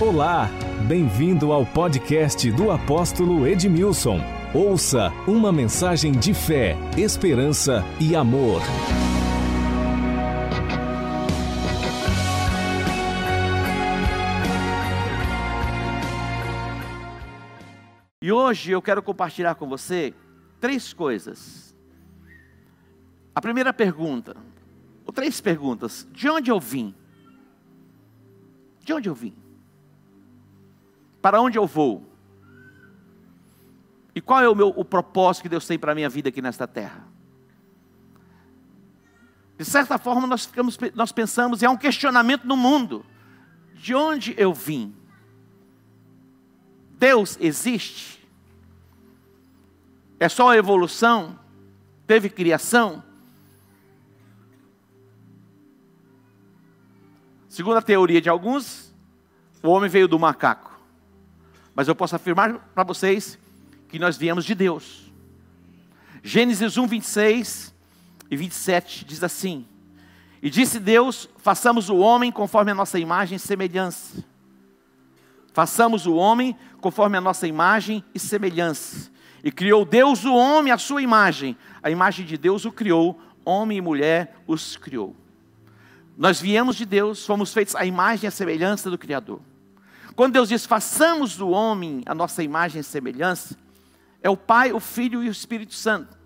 Olá, bem-vindo ao podcast do apóstolo Edmilson. Ouça uma mensagem de fé, esperança e amor. E hoje eu quero compartilhar com você três coisas. A primeira pergunta, ou três perguntas: de onde eu vim? De onde eu vim? Para onde eu vou? E qual é o meu o propósito que Deus tem para a minha vida aqui nesta terra? De certa forma nós ficamos nós pensamos, é um questionamento no mundo. De onde eu vim? Deus existe? É só a evolução? Teve criação? Segundo a teoria de alguns, o homem veio do macaco. Mas eu posso afirmar para vocês que nós viemos de Deus. Gênesis 1, 26 e 27 diz assim: E disse Deus: façamos o homem conforme a nossa imagem e semelhança. Façamos o homem conforme a nossa imagem e semelhança. E criou Deus o homem à sua imagem. A imagem de Deus o criou, homem e mulher os criou. Nós viemos de Deus, fomos feitos à imagem e à semelhança do Criador. Quando Deus diz, façamos do homem a nossa imagem e semelhança, é o Pai, o Filho e o Espírito Santo.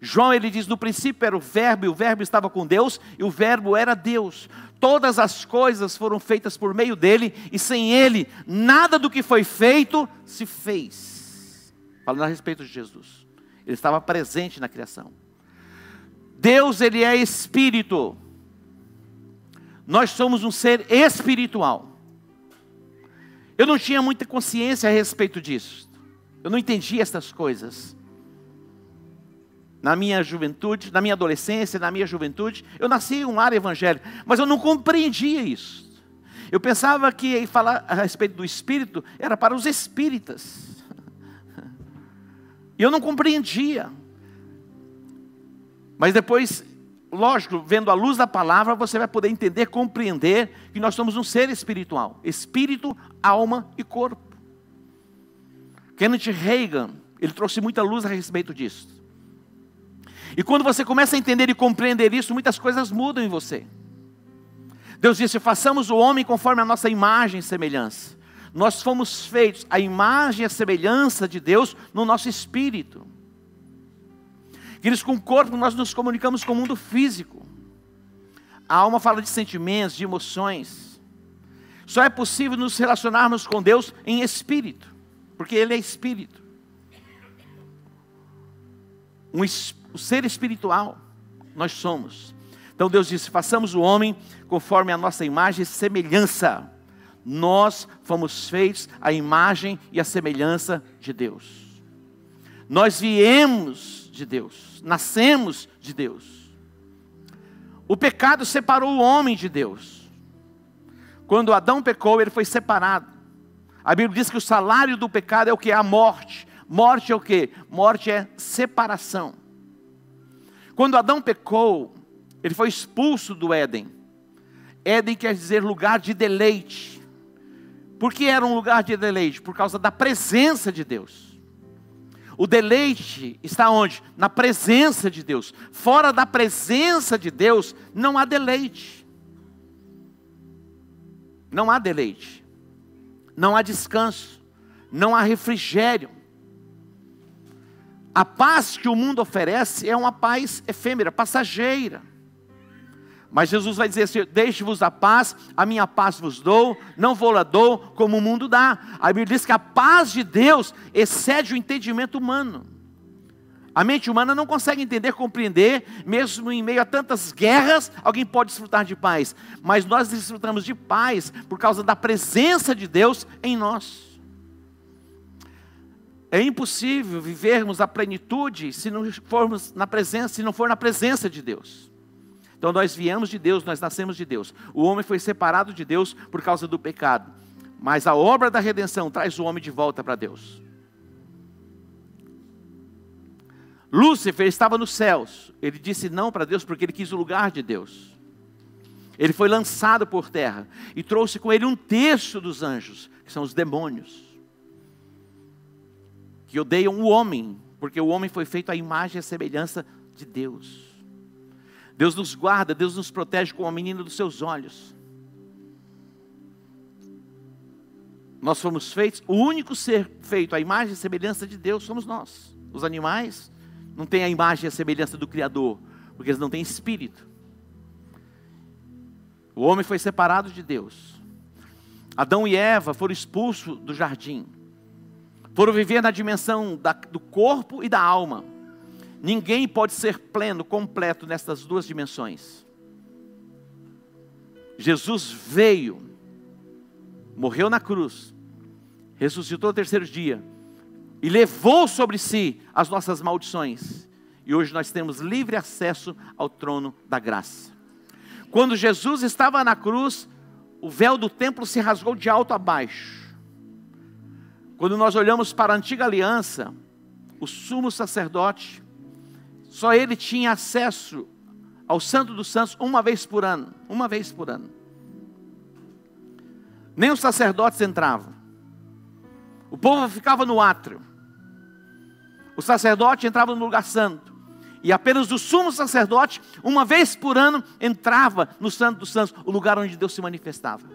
João ele diz: no princípio era o Verbo, e o Verbo estava com Deus, e o Verbo era Deus. Todas as coisas foram feitas por meio dele, e sem ele, nada do que foi feito se fez. Falando a respeito de Jesus, ele estava presente na criação. Deus, ele é espírito. Nós somos um ser espiritual. Eu não tinha muita consciência a respeito disso. Eu não entendia essas coisas. Na minha juventude, na minha adolescência, na minha juventude, eu nasci em um lar evangélico, mas eu não compreendia isso. Eu pensava que falar a respeito do espírito era para os espíritas. E eu não compreendia. Mas depois lógico, vendo a luz da palavra, você vai poder entender, compreender que nós somos um ser espiritual, espírito, alma e corpo. Kenneth Reagan, ele trouxe muita luz a respeito disso. E quando você começa a entender e compreender isso, muitas coisas mudam em você. Deus disse: façamos o homem conforme a nossa imagem e semelhança. Nós fomos feitos a imagem e a semelhança de Deus no nosso espírito. Queridos, com o corpo nós nos comunicamos com o mundo físico. A alma fala de sentimentos, de emoções. Só é possível nos relacionarmos com Deus em espírito, porque Ele é espírito. Um, o ser espiritual, nós somos. Então Deus disse: façamos o homem conforme a nossa imagem e semelhança. Nós fomos feitos à imagem e à semelhança de Deus. Nós viemos de Deus, nascemos de Deus. O pecado separou o homem de Deus. Quando Adão pecou, ele foi separado. A Bíblia diz que o salário do pecado é o que? A morte. Morte é o que? Morte é separação. Quando Adão pecou, ele foi expulso do Éden. Éden quer dizer lugar de deleite. Por que era um lugar de deleite? Por causa da presença de Deus. O deleite está onde? Na presença de Deus. Fora da presença de Deus, não há deleite. Não há deleite. Não há descanso. Não há refrigério. A paz que o mundo oferece é uma paz efêmera, passageira. Mas Jesus vai dizer assim: Deixe-vos a paz, a minha paz vos dou, não vou lá dou como o mundo dá. A Bíblia diz que a paz de Deus excede o entendimento humano. A mente humana não consegue entender, compreender, mesmo em meio a tantas guerras, alguém pode desfrutar de paz. Mas nós desfrutamos de paz por causa da presença de Deus em nós. É impossível vivermos a plenitude se não formos na presença, se não for na presença de Deus. Então nós viemos de Deus, nós nascemos de Deus. O homem foi separado de Deus por causa do pecado. Mas a obra da redenção traz o homem de volta para Deus. Lúcifer estava nos céus. Ele disse não para Deus porque ele quis o lugar de Deus. Ele foi lançado por terra e trouxe com ele um terço dos anjos, que são os demônios, que odeiam o homem, porque o homem foi feito à imagem e semelhança de Deus. Deus nos guarda, Deus nos protege como a menina dos seus olhos. Nós fomos feitos, o único ser feito à imagem e semelhança de Deus somos nós. Os animais não têm a imagem e a semelhança do Criador, porque eles não têm espírito. O homem foi separado de Deus. Adão e Eva foram expulsos do jardim. Foram viver na dimensão da, do corpo e da alma. Ninguém pode ser pleno, completo nessas duas dimensões. Jesus veio morreu na cruz, ressuscitou no terceiro dia e levou sobre si as nossas maldições. E hoje nós temos livre acesso ao trono da graça. Quando Jesus estava na cruz, o véu do templo se rasgou de alto a baixo. Quando nós olhamos para a antiga aliança, o sumo sacerdote, só ele tinha acesso ao Santo dos Santos uma vez por ano, uma vez por ano. Nem os sacerdotes entravam. O povo ficava no átrio. O sacerdote entrava no lugar santo. E apenas o sumo sacerdote, uma vez por ano, entrava no Santo dos Santos, o lugar onde Deus se manifestava.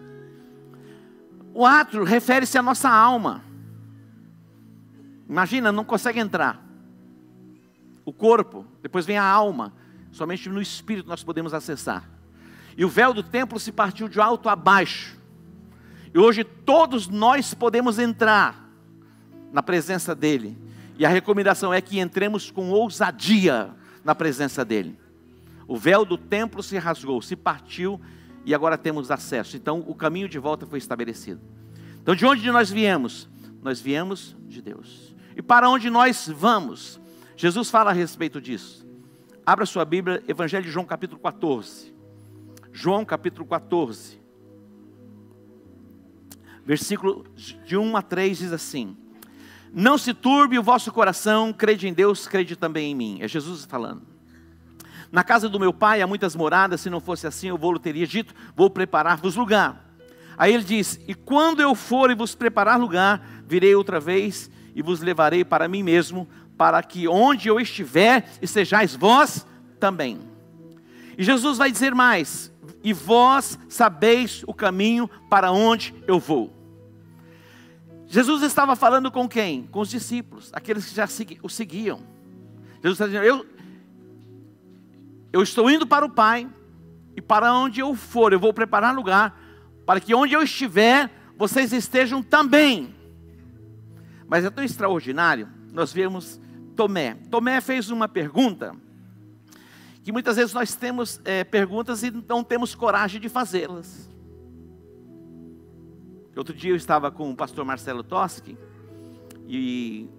O átrio refere-se à nossa alma. Imagina, não consegue entrar. O corpo, depois vem a alma. Somente no espírito nós podemos acessar. E o véu do templo se partiu de alto a baixo. E hoje todos nós podemos entrar na presença dEle. E a recomendação é que entremos com ousadia na presença dEle. O véu do templo se rasgou, se partiu e agora temos acesso. Então o caminho de volta foi estabelecido. Então de onde nós viemos? Nós viemos de Deus. E para onde nós vamos? Jesus fala a respeito disso. Abra sua Bíblia, Evangelho de João capítulo 14. João capítulo 14 versículo de 1 a 3 diz assim: Não se turbe o vosso coração, crede em Deus, crede também em mim. É Jesus falando. Na casa do meu pai há muitas moradas, se não fosse assim, eu vou teria dito: Vou preparar-vos lugar. Aí ele diz: E quando eu for e vos preparar lugar, virei outra vez e vos levarei para mim mesmo, para que onde eu estiver, estejais vós também. E Jesus vai dizer mais: e vós sabeis o caminho para onde eu vou. Jesus estava falando com quem? Com os discípulos, aqueles que já o seguiam. Jesus está dizendo: eu, eu estou indo para o Pai, e para onde eu for, eu vou preparar lugar, para que onde eu estiver, vocês estejam também. Mas é tão extraordinário, nós vemos Tomé. Tomé fez uma pergunta que muitas vezes nós temos é, perguntas e não temos coragem de fazê-las. Outro dia eu estava com o pastor Marcelo Toschi e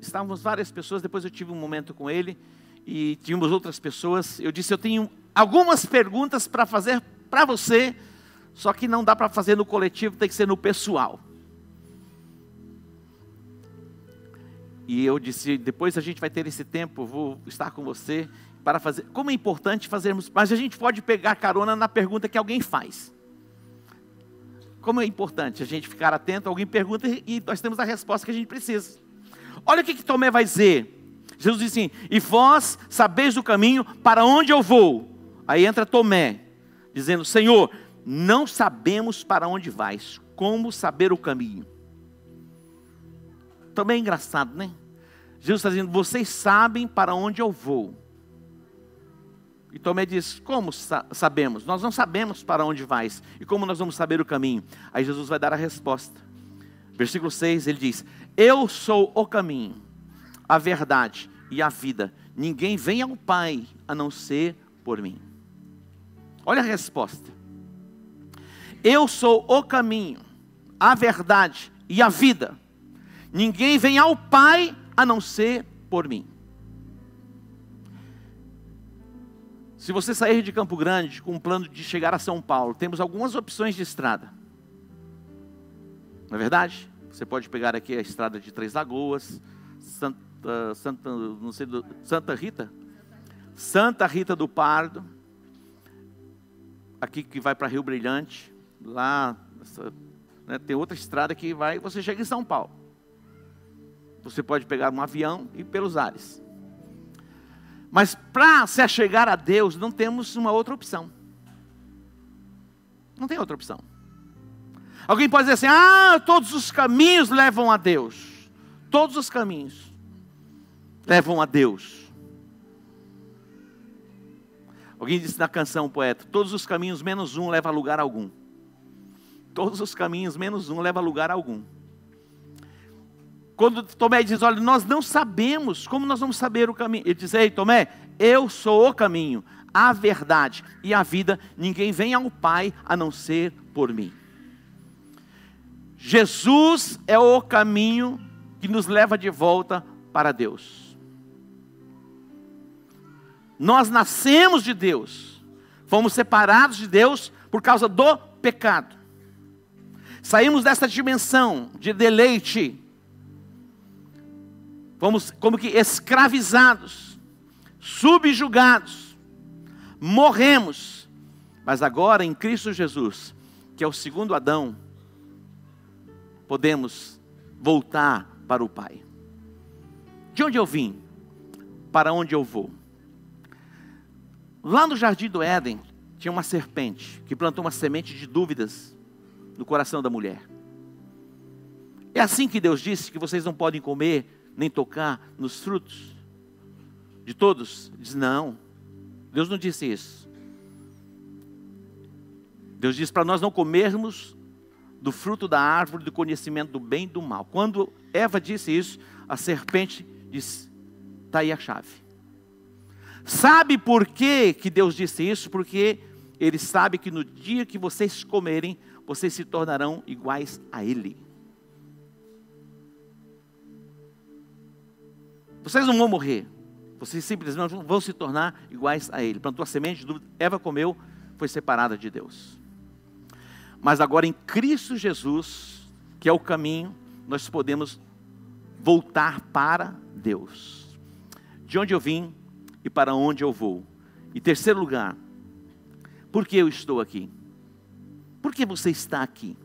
estávamos várias pessoas, depois eu tive um momento com ele e tínhamos outras pessoas. Eu disse: Eu tenho algumas perguntas para fazer para você, só que não dá para fazer no coletivo, tem que ser no pessoal. E eu disse: Depois a gente vai ter esse tempo, vou estar com você para fazer. Como é importante fazermos. Mas a gente pode pegar carona na pergunta que alguém faz. Como é importante a gente ficar atento, alguém pergunta e nós temos a resposta que a gente precisa. Olha o que, que Tomé vai dizer. Jesus diz assim: E vós sabeis o caminho para onde eu vou. Aí entra Tomé, dizendo: Senhor, não sabemos para onde vais, como saber o caminho? Também é engraçado, né? Jesus está dizendo: Vocês sabem para onde eu vou, e Tomé diz: Como sa sabemos? Nós não sabemos para onde vais. E como nós vamos saber o caminho? Aí Jesus vai dar a resposta. Versículo 6 ele diz: Eu sou o caminho, a verdade e a vida. Ninguém vem ao Pai a não ser por mim. Olha a resposta. Eu sou o caminho, a verdade e a vida. Ninguém vem ao Pai a não ser por mim. Se você sair de Campo Grande com um plano de chegar a São Paulo, temos algumas opções de estrada. Não é verdade? Você pode pegar aqui a estrada de Três Lagoas, Santa, Santa, não sei, Santa Rita? Santa Rita do Pardo. aqui que vai para Rio Brilhante, lá, né, tem outra estrada que vai, você chega em São Paulo. Você pode pegar um avião e ir pelos ares. Mas para se achegar a Deus, não temos uma outra opção. Não tem outra opção. Alguém pode dizer assim: ah, todos os caminhos levam a Deus. Todos os caminhos levam a Deus. Alguém disse na canção, poeta: todos os caminhos menos um leva a lugar algum. Todos os caminhos menos um leva a lugar algum. Quando Tomé diz: Olha, nós não sabemos, como nós vamos saber o caminho? Ele diz: Ei, Tomé, eu sou o caminho, a verdade e a vida. Ninguém vem ao Pai a não ser por mim. Jesus é o caminho que nos leva de volta para Deus. Nós nascemos de Deus, fomos separados de Deus por causa do pecado. Saímos dessa dimensão de deleite, fomos como que escravizados, subjugados, morremos, mas agora em Cristo Jesus, que é o segundo Adão, podemos voltar para o Pai. De onde eu vim? Para onde eu vou? Lá no jardim do Éden, tinha uma serpente que plantou uma semente de dúvidas no coração da mulher. É assim que Deus disse que vocês não podem comer nem tocar nos frutos de todos? Diz não. Deus não disse isso. Deus disse para nós não comermos do fruto da árvore do conhecimento do bem e do mal. Quando Eva disse isso, a serpente disse: está aí a chave. Sabe por que, que Deus disse isso? Porque Ele sabe que no dia que vocês comerem, vocês se tornarão iguais a Ele. Vocês não vão morrer, vocês simplesmente vão se tornar iguais a Ele. Plantou a semente, Eva comeu, foi separada de Deus. Mas agora em Cristo Jesus, que é o caminho, nós podemos voltar para Deus. De onde eu vim, e para onde eu vou. E terceiro lugar, por que eu estou aqui? Por que você está aqui?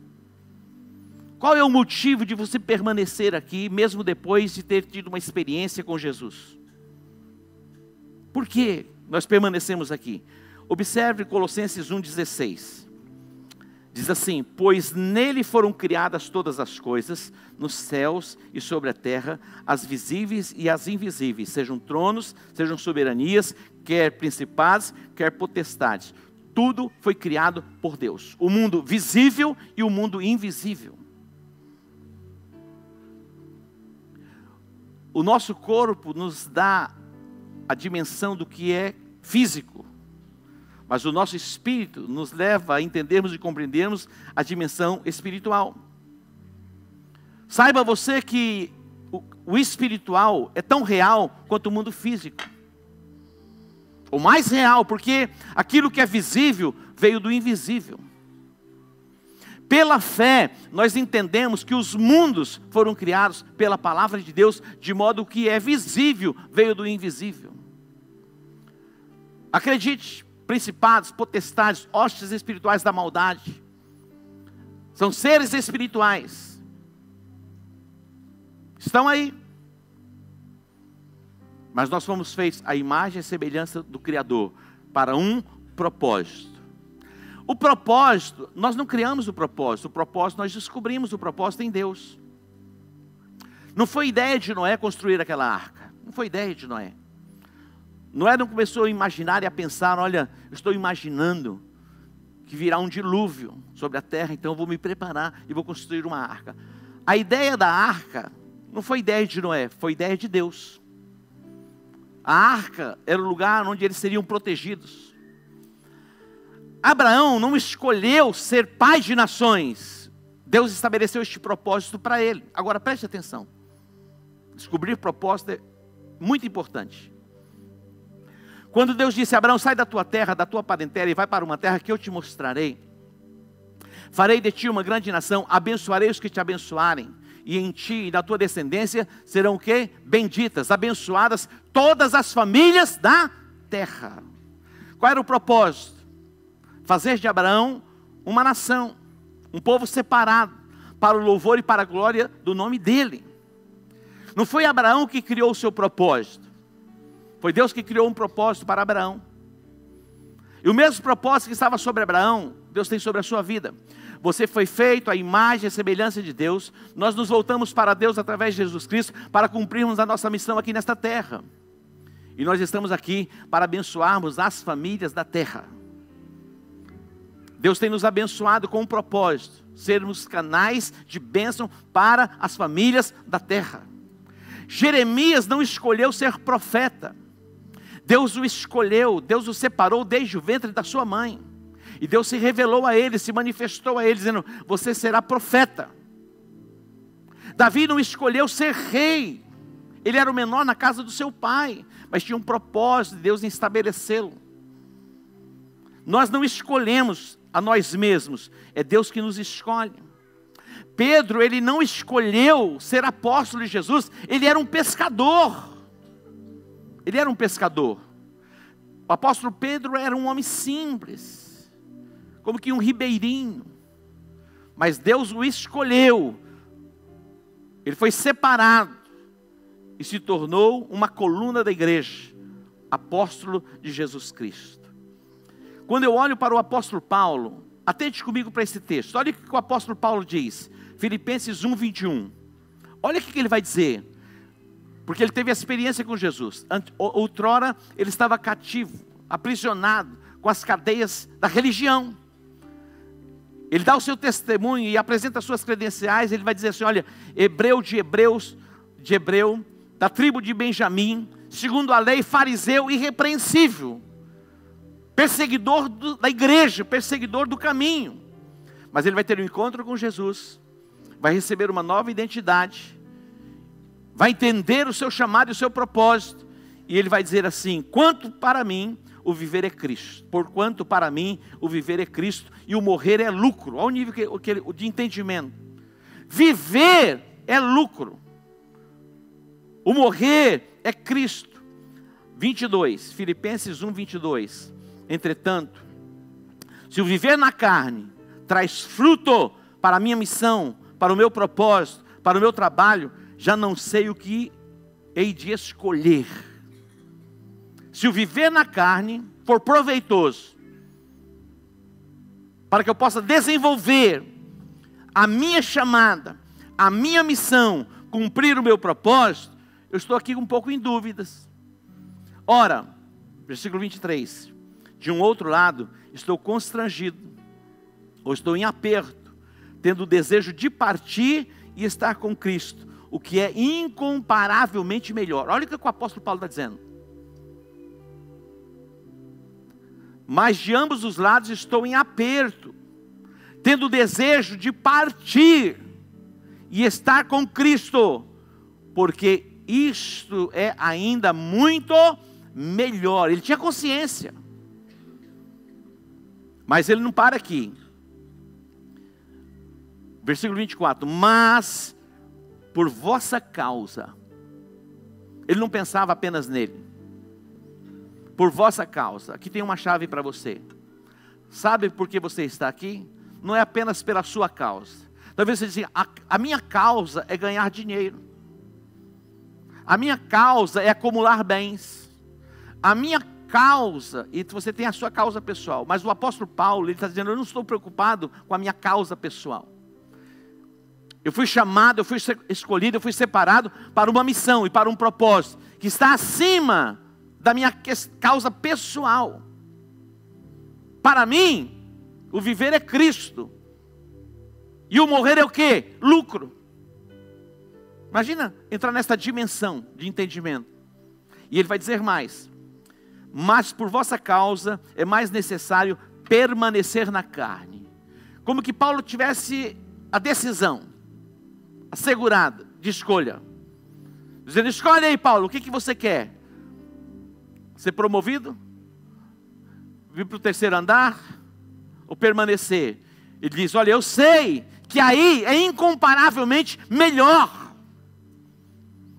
Qual é o motivo de você permanecer aqui, mesmo depois de ter tido uma experiência com Jesus? Por que nós permanecemos aqui? Observe Colossenses 1,16. Diz assim: Pois nele foram criadas todas as coisas, nos céus e sobre a terra, as visíveis e as invisíveis, sejam tronos, sejam soberanias, quer principados, quer potestades. Tudo foi criado por Deus. O mundo visível e o mundo invisível. O nosso corpo nos dá a dimensão do que é físico. Mas o nosso espírito nos leva a entendermos e compreendermos a dimensão espiritual. Saiba você que o, o espiritual é tão real quanto o mundo físico. O mais real, porque aquilo que é visível veio do invisível. Pela fé, nós entendemos que os mundos foram criados pela palavra de Deus, de modo que é visível veio do invisível. Acredite, principados, potestades, hostes espirituais da maldade. São seres espirituais. Estão aí. Mas nós fomos feitos à imagem e semelhança do Criador para um propósito. O propósito, nós não criamos o propósito, o propósito nós descobrimos o propósito em Deus. Não foi ideia de Noé construir aquela arca. Não foi ideia de Noé. Noé não começou a imaginar e a pensar: olha, estou imaginando que virá um dilúvio sobre a terra, então eu vou me preparar e vou construir uma arca. A ideia da arca não foi ideia de Noé, foi ideia de Deus. A arca era o lugar onde eles seriam protegidos. Abraão não escolheu ser pai de nações. Deus estabeleceu este propósito para ele. Agora preste atenção. Descobrir propósito é muito importante. Quando Deus disse: Abraão, sai da tua terra, da tua parentela e vai para uma terra que eu te mostrarei. Farei de ti uma grande nação, abençoarei os que te abençoarem, e em ti e na tua descendência serão o quê? Benditas, abençoadas todas as famílias da terra. Qual era o propósito? Fazer de Abraão uma nação, um povo separado, para o louvor e para a glória do nome dele. Não foi Abraão que criou o seu propósito, foi Deus que criou um propósito para Abraão. E o mesmo propósito que estava sobre Abraão, Deus tem sobre a sua vida. Você foi feito à imagem e semelhança de Deus. Nós nos voltamos para Deus através de Jesus Cristo para cumprirmos a nossa missão aqui nesta terra. E nós estamos aqui para abençoarmos as famílias da terra. Deus tem nos abençoado com um propósito: sermos canais de bênção para as famílias da terra. Jeremias não escolheu ser profeta. Deus o escolheu, Deus o separou desde o ventre da sua mãe. E Deus se revelou a ele, se manifestou a ele, dizendo: Você será profeta. Davi não escolheu ser rei, ele era o menor na casa do seu pai, mas tinha um propósito de Deus em estabelecê-lo. Nós não escolhemos a nós mesmos, é Deus que nos escolhe. Pedro, ele não escolheu ser apóstolo de Jesus, ele era um pescador. Ele era um pescador. O apóstolo Pedro era um homem simples, como que um ribeirinho. Mas Deus o escolheu. Ele foi separado e se tornou uma coluna da igreja, apóstolo de Jesus Cristo. Quando eu olho para o apóstolo Paulo, atente comigo para esse texto. Olha o que o apóstolo Paulo diz, Filipenses 1, 21. Olha o que ele vai dizer. Porque ele teve a experiência com Jesus. Outrora ele estava cativo, aprisionado com as cadeias da religião. Ele dá o seu testemunho e apresenta as suas credenciais. Ele vai dizer assim: olha, hebreu de hebreus, de hebreu, da tribo de Benjamim, segundo a lei, fariseu irrepreensível perseguidor do, da igreja, perseguidor do caminho. Mas ele vai ter um encontro com Jesus, vai receber uma nova identidade, vai entender o seu chamado e o seu propósito, e ele vai dizer assim: quanto para mim o viver é Cristo, porquanto para mim o viver é Cristo e o morrer é lucro. Olha o nível que, que, de entendimento. Viver é lucro, o morrer é Cristo. 22, Filipenses 1, 22. Entretanto, se o viver na carne traz fruto para a minha missão, para o meu propósito, para o meu trabalho, já não sei o que hei de escolher. Se o viver na carne for proveitoso, para que eu possa desenvolver a minha chamada, a minha missão, cumprir o meu propósito, eu estou aqui um pouco em dúvidas. Ora, versículo 23. De um outro lado, estou constrangido, ou estou em aperto, tendo o desejo de partir e estar com Cristo, o que é incomparavelmente melhor. Olha o que o apóstolo Paulo está dizendo. Mas de ambos os lados estou em aperto, tendo o desejo de partir e estar com Cristo, porque isto é ainda muito melhor. Ele tinha consciência. Mas ele não para aqui. Versículo 24: Mas por vossa causa, ele não pensava apenas nele, por vossa causa, aqui tem uma chave para você. Sabe por que você está aqui? Não é apenas pela sua causa. Talvez você diga, a, a minha causa é ganhar dinheiro. A minha causa é acumular bens. A minha causa, e você tem a sua causa pessoal, mas o apóstolo Paulo, ele está dizendo: Eu não estou preocupado com a minha causa pessoal. Eu fui chamado, eu fui escolhido, eu fui separado para uma missão e para um propósito que está acima da minha causa pessoal. Para mim, o viver é Cristo. E o morrer é o que? Lucro. Imagina entrar nesta dimensão de entendimento. E ele vai dizer mais: mas por vossa causa é mais necessário permanecer na carne. Como que Paulo tivesse a decisão assegurada de escolha. Dizendo: escolhe aí, Paulo, o que, que você quer? Ser promovido? Vir para o terceiro andar? Ou permanecer? Ele diz: Olha, eu sei que aí é incomparavelmente melhor.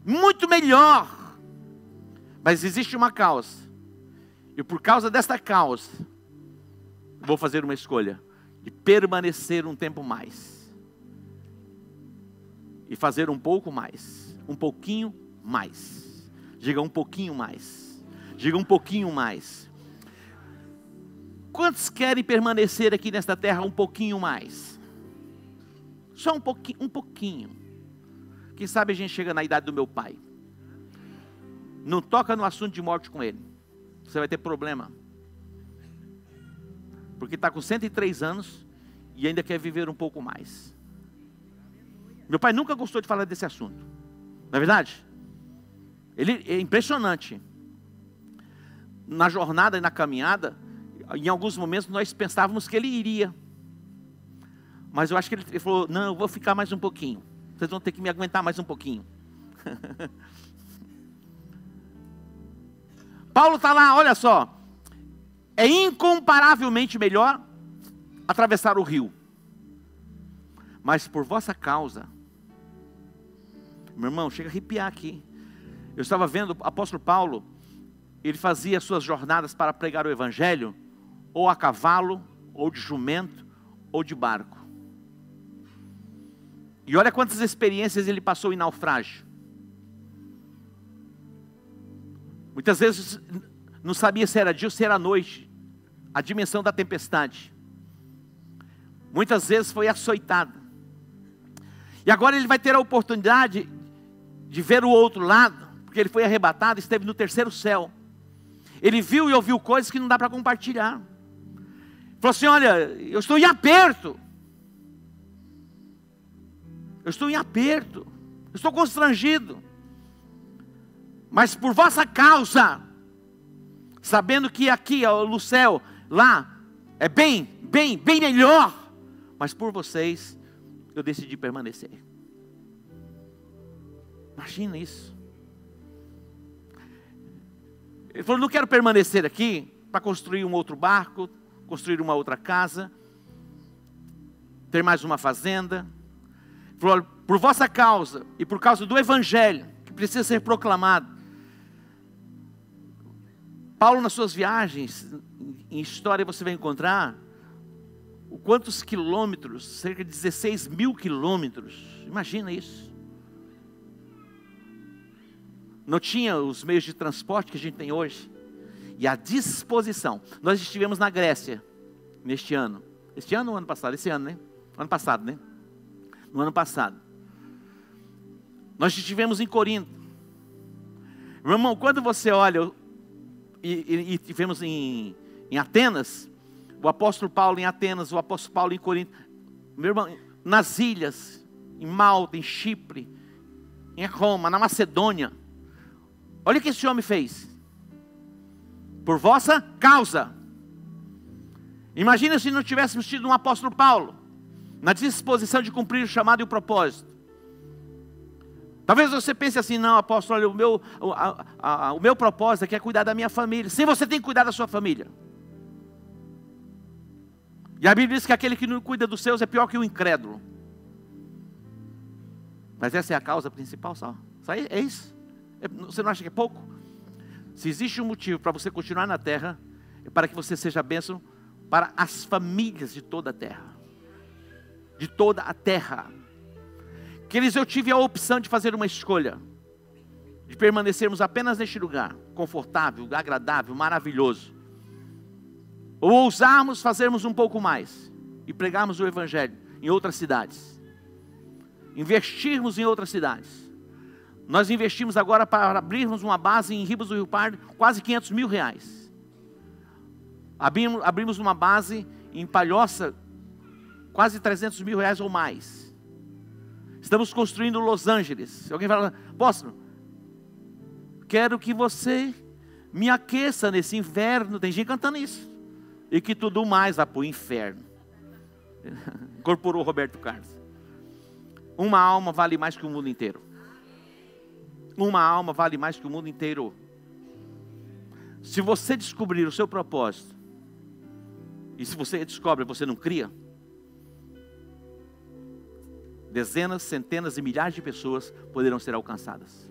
Muito melhor. Mas existe uma causa e por causa desta causa, vou fazer uma escolha de permanecer um tempo mais e fazer um pouco mais, um pouquinho mais. Diga um pouquinho mais. Diga um pouquinho mais. Quantos querem permanecer aqui nesta terra um pouquinho mais? Só um pouquinho, um pouquinho. Quem sabe a gente chega na idade do meu pai. Não toca no assunto de morte com ele. Você vai ter problema. Porque está com 103 anos e ainda quer viver um pouco mais. Meu pai nunca gostou de falar desse assunto. Não é verdade? Ele é impressionante. Na jornada e na caminhada, em alguns momentos nós pensávamos que ele iria. Mas eu acho que ele, falou: Não, eu vou ficar mais um pouquinho. Vocês vão ter que me aguentar mais um pouquinho. Paulo está lá, olha só. É incomparavelmente melhor atravessar o rio. Mas por vossa causa, meu irmão, chega a arrepiar aqui. Eu estava vendo o apóstolo Paulo, ele fazia suas jornadas para pregar o evangelho, ou a cavalo, ou de jumento, ou de barco. E olha quantas experiências ele passou em naufrágio. Muitas vezes não sabia se era dia ou se era noite, a dimensão da tempestade. Muitas vezes foi açoitado. E agora ele vai ter a oportunidade de ver o outro lado, porque ele foi arrebatado, esteve no terceiro céu. Ele viu e ouviu coisas que não dá para compartilhar. Falou assim: Olha, eu estou em aperto. Eu estou em aperto. Eu estou constrangido. Mas por vossa causa, sabendo que aqui no céu, lá, é bem, bem, bem melhor. Mas por vocês, eu decidi permanecer. Imagina isso. Ele falou: não quero permanecer aqui para construir um outro barco, construir uma outra casa, ter mais uma fazenda. Ele falou: por vossa causa e por causa do Evangelho, que precisa ser proclamado. Paulo, nas suas viagens, em história, você vai encontrar o quantos quilômetros, cerca de 16 mil quilômetros. Imagina isso não tinha os meios de transporte que a gente tem hoje. E a disposição. Nós estivemos na Grécia neste ano. Este ano ou ano passado? Esse ano, né? Ano passado, né? No ano passado. Nós estivemos em Corinto. Meu irmão, quando você olha, e, estivemos em, em Atenas, o apóstolo Paulo em Atenas, o apóstolo Paulo em Corinto, meu irmão, nas ilhas, em Malta, em Chipre, em Roma, na Macedônia, Olha o que esse homem fez. Por vossa causa. Imagina se não tivéssemos tido um apóstolo Paulo, na disposição de cumprir o chamado e o propósito. Talvez você pense assim, não, apóstolo, olha, o meu, a, a, o meu propósito aqui é cuidar da minha família. Sim, você tem que cuidar da sua família. E a Bíblia diz que aquele que não cuida dos seus é pior que o incrédulo. Mas essa é a causa principal só. Só é isso. É, você não acha que é pouco? Se existe um motivo para você continuar na terra, é para que você seja bênção para as famílias de toda a terra. De toda a terra. Queridos, eu tive a opção de fazer uma escolha. De permanecermos apenas neste lugar, confortável, agradável, maravilhoso. Ou ousarmos fazermos um pouco mais e pregarmos o Evangelho em outras cidades. Investirmos em outras cidades nós investimos agora para abrirmos uma base em Ribas do Rio Pardo, quase 500 mil reais. Abrimos, abrimos uma base em Palhoça, quase 300 mil reais ou mais. Estamos construindo Los Angeles. Alguém fala, apóstolo, quero que você me aqueça nesse inverno. Tem gente cantando isso. E que tudo mais vá para o inferno. Incorporou Roberto Carlos. Uma alma vale mais que o mundo inteiro. Uma alma vale mais que o mundo inteiro. Se você descobrir o seu propósito, e se você descobre, você não cria, dezenas, centenas e milhares de pessoas poderão ser alcançadas.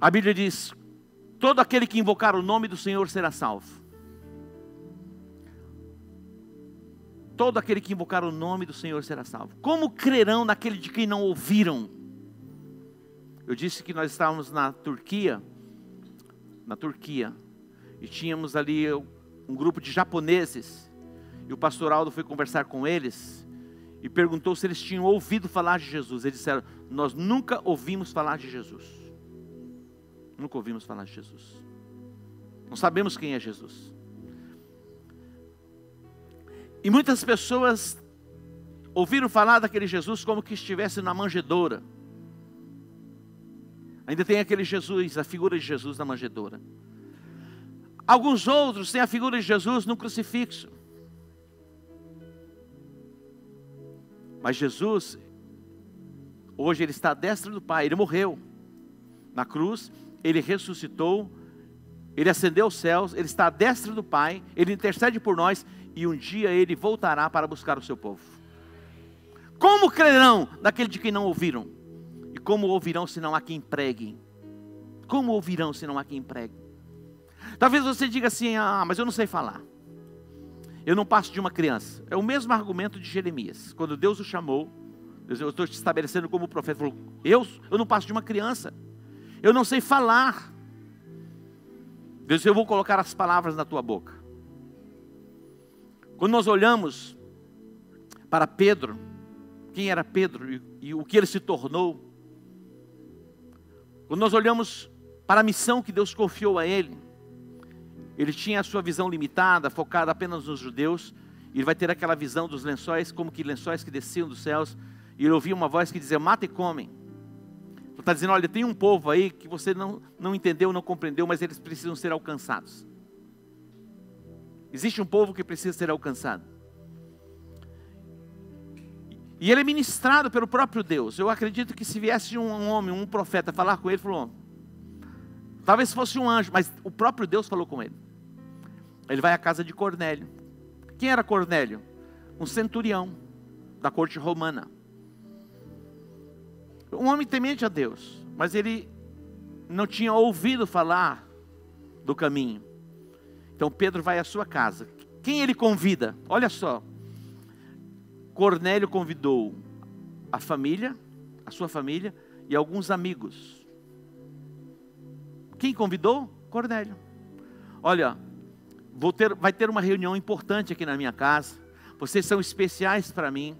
A Bíblia diz: todo aquele que invocar o nome do Senhor será salvo. todo aquele que invocar o nome do Senhor será salvo. Como crerão naquele de quem não ouviram? Eu disse que nós estávamos na Turquia, na Turquia, e tínhamos ali um grupo de japoneses, e o pastor Aldo foi conversar com eles, e perguntou se eles tinham ouvido falar de Jesus. Eles disseram: Nós nunca ouvimos falar de Jesus. Nunca ouvimos falar de Jesus. Não sabemos quem é Jesus. E muitas pessoas ouviram falar daquele Jesus como que estivesse na manjedoura. Ainda tem aquele Jesus, a figura de Jesus na manjedoura. Alguns outros têm a figura de Jesus no crucifixo. Mas Jesus, hoje ele está à destra do Pai, ele morreu na cruz, ele ressuscitou, ele ascendeu aos céus, ele está à destra do Pai, ele intercede por nós e um dia ele voltará para buscar o seu povo. Como crerão daquele de quem não ouviram? E como ouvirão se não há quem pregue? Como ouvirão se não há quem pregue? Talvez você diga assim: ah, mas eu não sei falar. Eu não passo de uma criança. É o mesmo argumento de Jeremias. Quando Deus o chamou, eu estou te estabelecendo como profeta, falou: eu, eu não passo de uma criança. Eu não sei falar. Deus, eu vou colocar as palavras na tua boca. Quando nós olhamos para Pedro, quem era Pedro e, e o que ele se tornou, quando nós olhamos para a missão que Deus confiou a ele, ele tinha a sua visão limitada, focada apenas nos judeus, ele vai ter aquela visão dos lençóis, como que lençóis que desciam dos céus, e ele ouvia uma voz que dizia: Mata e comem. Está dizendo: olha, tem um povo aí que você não, não entendeu, não compreendeu, mas eles precisam ser alcançados. Existe um povo que precisa ser alcançado. E ele é ministrado pelo próprio Deus. Eu acredito que se viesse um homem, um profeta, falar com ele, falou: talvez fosse um anjo, mas o próprio Deus falou com ele. Ele vai à casa de Cornélio. Quem era Cornélio? Um centurião da corte romana. Um homem temente a Deus, mas ele não tinha ouvido falar do caminho. Então Pedro vai à sua casa. Quem ele convida? Olha só. Cornélio convidou a família, a sua família e alguns amigos. Quem convidou? Cornélio. Olha, vou ter, vai ter uma reunião importante aqui na minha casa. Vocês são especiais para mim.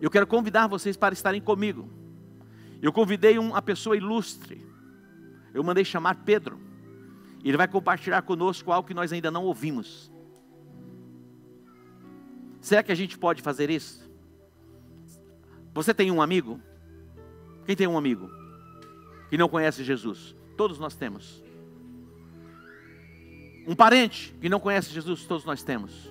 Eu quero convidar vocês para estarem comigo. Eu convidei uma pessoa ilustre. Eu mandei chamar Pedro. Ele vai compartilhar conosco algo que nós ainda não ouvimos. Será que a gente pode fazer isso? Você tem um amigo? Quem tem um amigo que não conhece Jesus? Todos nós temos. Um parente que não conhece Jesus? Todos nós temos.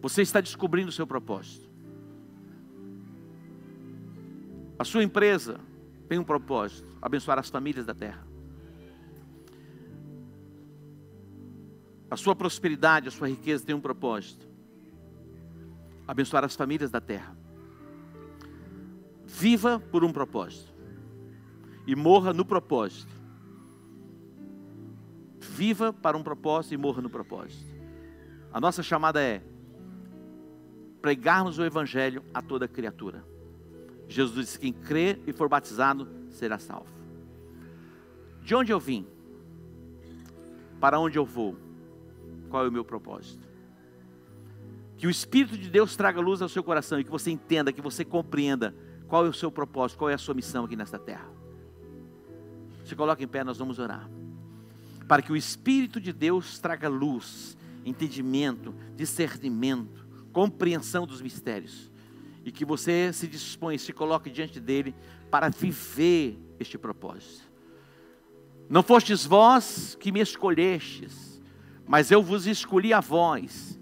Você está descobrindo o seu propósito. A sua empresa tem um propósito: abençoar as famílias da terra. A sua prosperidade, a sua riqueza tem um propósito: abençoar as famílias da terra. Viva por um propósito e morra no propósito. Viva para um propósito e morra no propósito. A nossa chamada é pregarmos o Evangelho a toda criatura. Jesus disse: quem crê e for batizado será salvo. De onde eu vim? Para onde eu vou? qual é o meu propósito. Que o Espírito de Deus traga luz ao seu coração e que você entenda, que você compreenda qual é o seu propósito, qual é a sua missão aqui nesta terra. Se coloque em pé, nós vamos orar. Para que o Espírito de Deus traga luz, entendimento, discernimento, compreensão dos mistérios. E que você se dispõe, se coloque diante dele para viver este propósito. Não fostes vós que me escolhestes, mas eu vos escolhi a vós,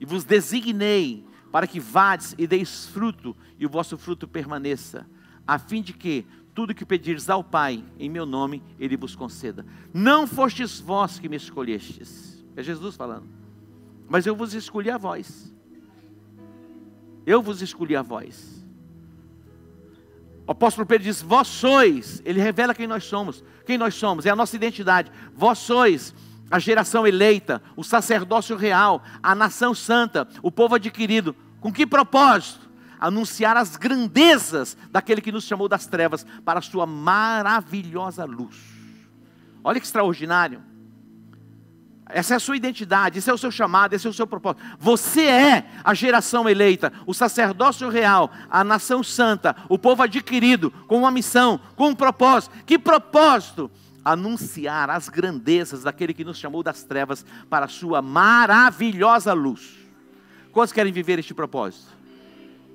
e vos designei, para que vades e deis fruto, e o vosso fruto permaneça, a fim de que tudo que pedires ao Pai, em meu nome, Ele vos conceda. Não fostes vós que me escolhestes, é Jesus falando, mas eu vos escolhi a vós. Eu vos escolhi a vós. O apóstolo Pedro diz: Vós sois, ele revela quem nós somos. Quem nós somos, é a nossa identidade. Vós sois a geração eleita, o sacerdócio real, a nação santa, o povo adquirido. Com que propósito? Anunciar as grandezas daquele que nos chamou das trevas para a sua maravilhosa luz. Olha que extraordinário. Essa é a sua identidade, esse é o seu chamado, esse é o seu propósito. Você é a geração eleita, o sacerdócio real, a nação santa, o povo adquirido, com uma missão, com um propósito. Que propósito? Anunciar as grandezas daquele que nos chamou das trevas para a sua maravilhosa luz. Quantos querem viver este propósito?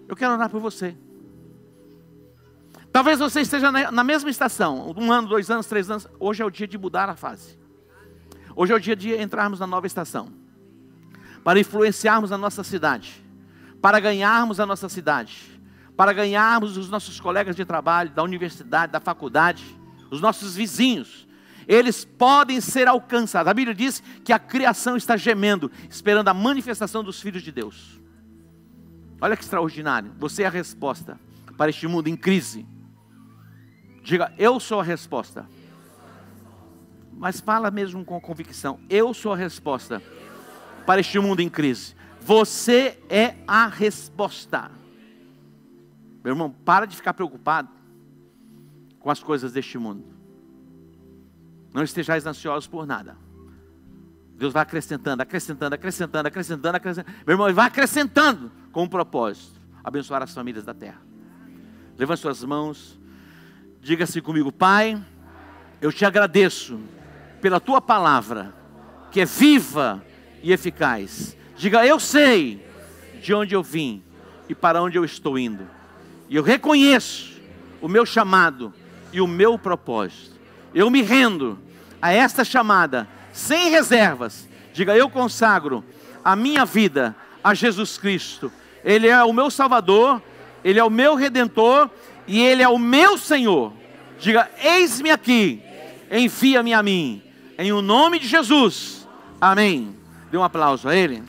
Eu quero orar por você. Talvez você esteja na mesma estação, um ano, dois anos, três anos. Hoje é o dia de mudar a fase. Hoje é o dia de entrarmos na nova estação, para influenciarmos a nossa cidade, para ganharmos a nossa cidade, para ganharmos os nossos colegas de trabalho, da universidade, da faculdade, os nossos vizinhos. Eles podem ser alcançados. A Bíblia diz que a criação está gemendo, esperando a manifestação dos filhos de Deus. Olha que extraordinário. Você é a resposta para este mundo em crise. Diga, eu sou a resposta mas fala mesmo com convicção. Eu sou a resposta para este mundo em crise. Você é a resposta. Meu irmão, para de ficar preocupado com as coisas deste mundo. Não estejais ansiosos por nada. Deus vai acrescentando, acrescentando, acrescentando, acrescentando, acrescentando. Meu irmão, ele vai acrescentando com um propósito: abençoar as famílias da terra. Levante suas mãos, diga assim comigo, Pai, eu te agradeço pela tua palavra, que é viva e eficaz. Diga, eu sei de onde eu vim e para onde eu estou indo. E eu reconheço o meu chamado e o meu propósito. Eu me rendo a esta chamada sem reservas. Diga, eu consagro a minha vida a Jesus Cristo. Ele é o meu Salvador, Ele é o meu Redentor e Ele é o meu Senhor. Diga, eis-me aqui, envia-me a mim. Em o nome de Jesus. Amém. Dê um aplauso a Ele.